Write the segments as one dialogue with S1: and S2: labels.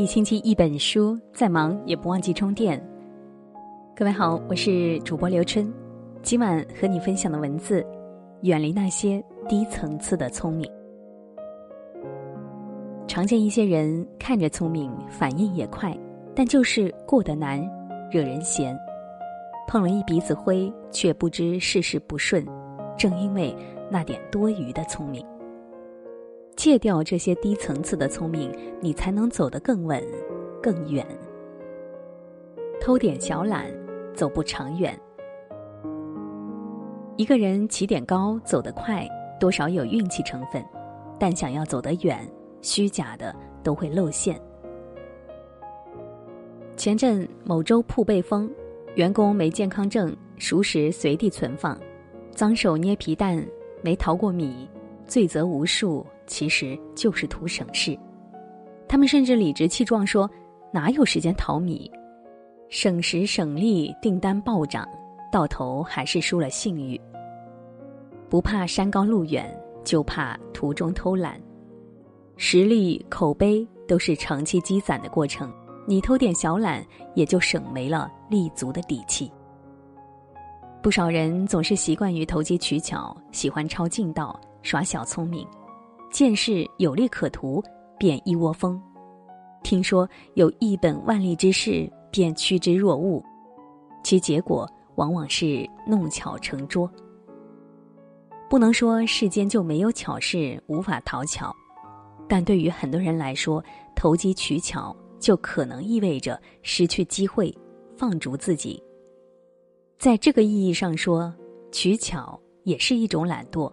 S1: 一星期一本书，再忙也不忘记充电。各位好，我是主播刘春，今晚和你分享的文字：远离那些低层次的聪明。常见一些人看着聪明，反应也快，但就是过得难，惹人嫌。碰了一鼻子灰，却不知事事不顺，正因为那点多余的聪明。戒掉这些低层次的聪明，你才能走得更稳、更远。偷点小懒，走不长远。一个人起点高，走得快，多少有运气成分，但想要走得远，虚假的都会露馅。前阵某粥铺被封，员工没健康证，熟食随地存放，脏手捏皮蛋，没淘过米，罪责无数。其实就是图省事，他们甚至理直气壮说：“哪有时间淘米？省时省力，订单暴涨，到头还是输了信誉。不怕山高路远，就怕途中偷懒。实力、口碑都是长期积攒的过程，你偷点小懒，也就省没了立足的底气。不少人总是习惯于投机取巧，喜欢抄近道，耍小聪明。”见事有利可图，便一窝蜂；听说有一本万利之事，便趋之若鹜。其结果往往是弄巧成拙。不能说世间就没有巧事无法讨巧，但对于很多人来说，投机取巧就可能意味着失去机会，放逐自己。在这个意义上说，取巧也是一种懒惰。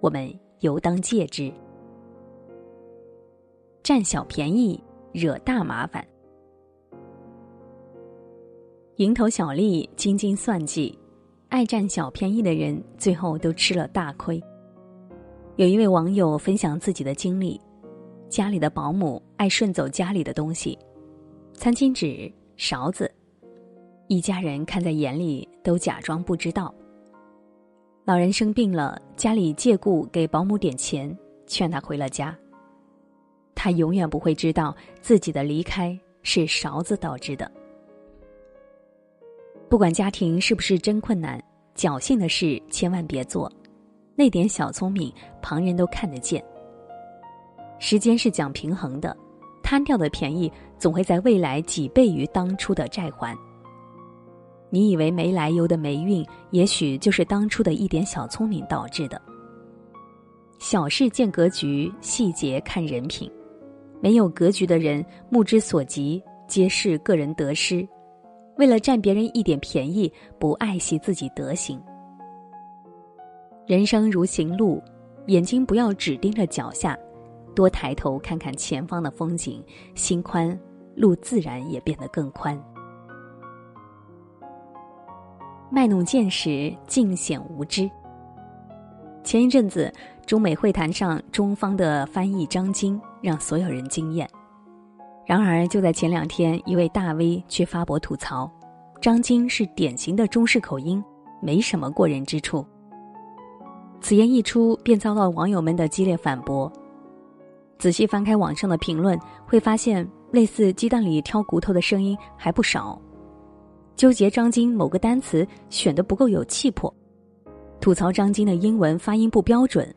S1: 我们。犹当戒之。占小便宜惹大麻烦，蝇头小利、斤斤算计，爱占小便宜的人最后都吃了大亏。有一位网友分享自己的经历：家里的保姆爱顺走家里的东西，餐巾纸、勺子，一家人看在眼里都假装不知道。老人生病了，家里借故给保姆点钱，劝他回了家。他永远不会知道自己的离开是勺子导致的。不管家庭是不是真困难，侥幸的事千万别做。那点小聪明，旁人都看得见。时间是讲平衡的，贪掉的便宜总会在未来几倍于当初的债还。你以为没来由的霉运，也许就是当初的一点小聪明导致的。小事见格局，细节看人品。没有格局的人，目之所及皆是个人得失，为了占别人一点便宜，不爱惜自己德行。人生如行路，眼睛不要只盯着脚下，多抬头看看前方的风景，心宽，路自然也变得更宽。卖弄见识，尽显无知。前一阵子，中美会谈上，中方的翻译张晶让所有人惊艳。然而，就在前两天，一位大 V 却发博吐槽，张晶是典型的中式口音，没什么过人之处。此言一出，便遭到网友们的激烈反驳。仔细翻开网上的评论，会发现类似鸡蛋里挑骨头的声音还不少。纠结张晶某个单词选的不够有气魄，吐槽张晶的英文发音不标准，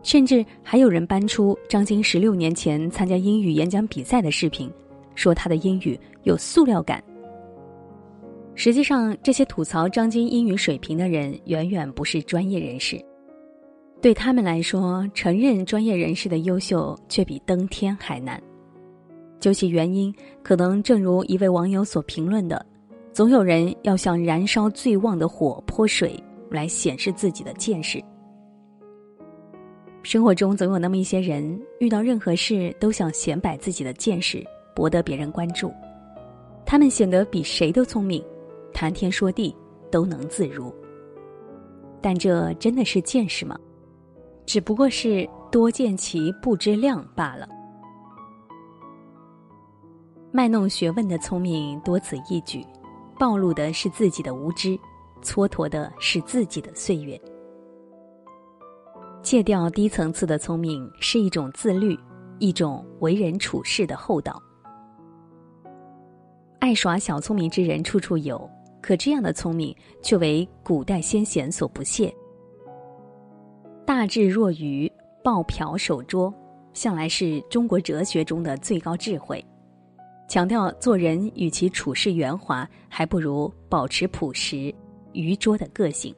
S1: 甚至还有人搬出张晶十六年前参加英语演讲比赛的视频，说他的英语有塑料感。实际上，这些吐槽张晶英语水平的人远远不是专业人士，对他们来说，承认专业人士的优秀却比登天还难。究其原因，可能正如一位网友所评论的。总有人要向燃烧最旺的火泼水，来显示自己的见识。生活中总有那么一些人，遇到任何事都想显摆自己的见识，博得别人关注。他们显得比谁都聪明，谈天说地都能自如。但这真的是见识吗？只不过是多见其不知量罢了。卖弄学问的聪明多此一举。暴露的是自己的无知，蹉跎的是自己的岁月。戒掉低层次的聪明是一种自律，一种为人处事的厚道。爱耍小聪明之人处处有，可这样的聪明却为古代先贤所不屑。大智若愚，抱朴守拙，向来是中国哲学中的最高智慧。强调做人与其处事圆滑，还不如保持朴实、愚拙的个性。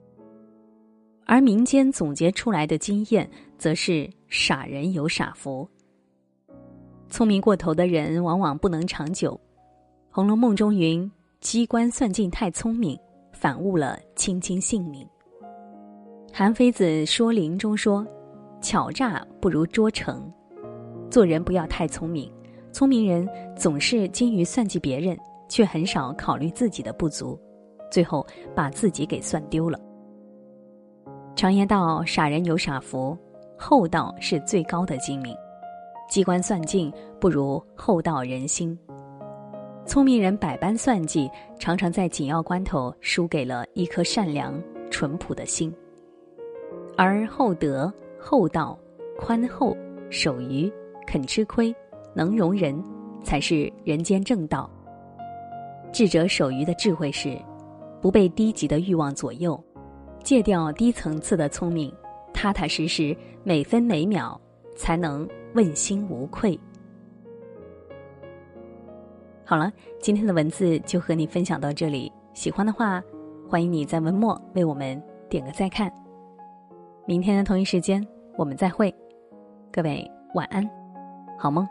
S1: 而民间总结出来的经验，则是傻人有傻福。聪明过头的人往往不能长久，《红楼梦》中云：“机关算尽太聪明，反误了卿卿性命。”韩非子说灵中说：“巧诈不如拙诚。”做人不要太聪明。聪明人总是精于算计别人，却很少考虑自己的不足，最后把自己给算丢了。常言道：“傻人有傻福，厚道是最高的精明。机关算尽不如厚道人心。聪明人百般算计，常常在紧要关头输给了一颗善良淳朴的心。而厚德、厚道、宽厚、守愚、肯吃亏。”能容人，才是人间正道。智者守愚的智慧是，不被低级的欲望左右，戒掉低层次的聪明，踏踏实实，每分每秒，才能问心无愧。好了，今天的文字就和你分享到这里。喜欢的话，欢迎你在文末为我们点个再看。明天的同一时间，我们再会。各位晚安，好梦。